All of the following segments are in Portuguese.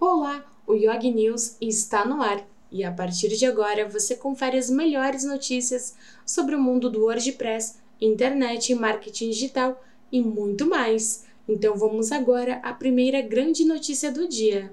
Olá, o Yog News está no ar e a partir de agora você confere as melhores notícias sobre o mundo do WordPress, internet, marketing digital e muito mais. Então vamos agora à primeira grande notícia do dia.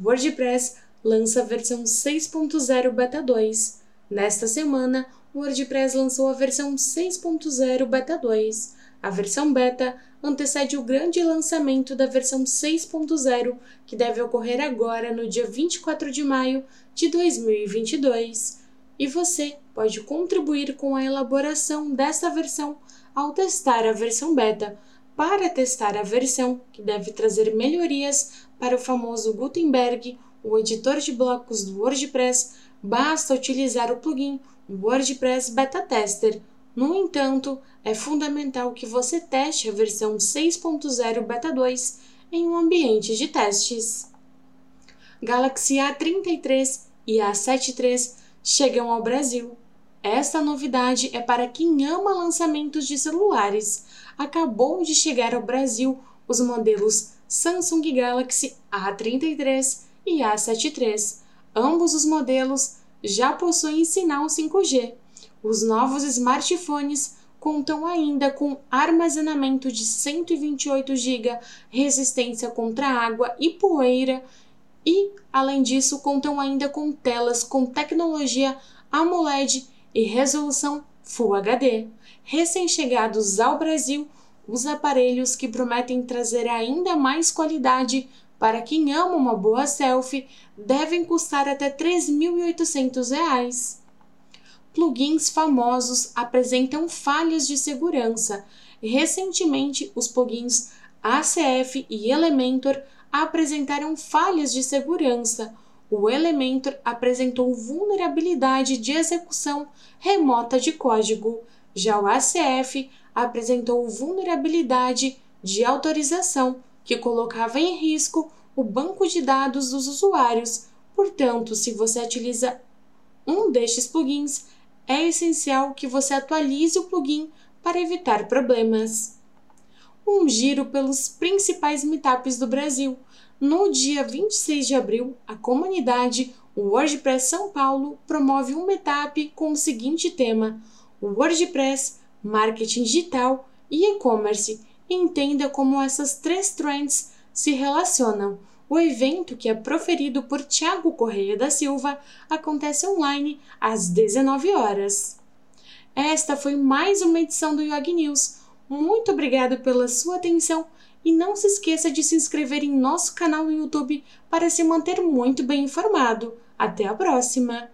WordPress lança a versão 6.0 Beta 2. Nesta semana, o WordPress lançou a versão 6.0 Beta 2. A versão beta antecede o grande lançamento da versão 6.0, que deve ocorrer agora no dia 24 de maio de 2022. E você pode contribuir com a elaboração dessa versão ao testar a versão beta. Para testar a versão, que deve trazer melhorias para o famoso Gutenberg, o editor de blocos do WordPress, basta utilizar o plugin WordPress Beta Tester no entanto, é fundamental que você teste a versão 6.0 Beta 2 em um ambiente de testes. Galaxy A33 e A73 chegam ao Brasil. Esta novidade é para quem ama lançamentos de celulares. Acabou de chegar ao Brasil os modelos Samsung Galaxy A33 e A73. Ambos os modelos já possuem sinal 5G os novos smartphones contam ainda com armazenamento de 128 GB, resistência contra água e poeira e, além disso, contam ainda com telas com tecnologia AMOLED e resolução Full HD. Recém-chegados ao Brasil, os aparelhos que prometem trazer ainda mais qualidade para quem ama uma boa selfie devem custar até R$ 3.800 plugins famosos apresentam falhas de segurança. Recentemente, os plugins ACF e Elementor apresentaram falhas de segurança. O Elementor apresentou vulnerabilidade de execução remota de código. Já o ACF apresentou vulnerabilidade de autorização, que colocava em risco o banco de dados dos usuários. Portanto, se você utiliza um destes plugins, é essencial que você atualize o plugin para evitar problemas. Um giro pelos principais meetups do Brasil. No dia 26 de abril, a comunidade WordPress São Paulo promove um meetup com o seguinte tema: WordPress, marketing digital e e-commerce. Entenda como essas três trends se relacionam. O evento, que é proferido por Tiago Correia da Silva, acontece online às 19 horas. Esta foi mais uma edição do Yog News. Muito obrigado pela sua atenção e não se esqueça de se inscrever em nosso canal no YouTube para se manter muito bem informado. Até a próxima!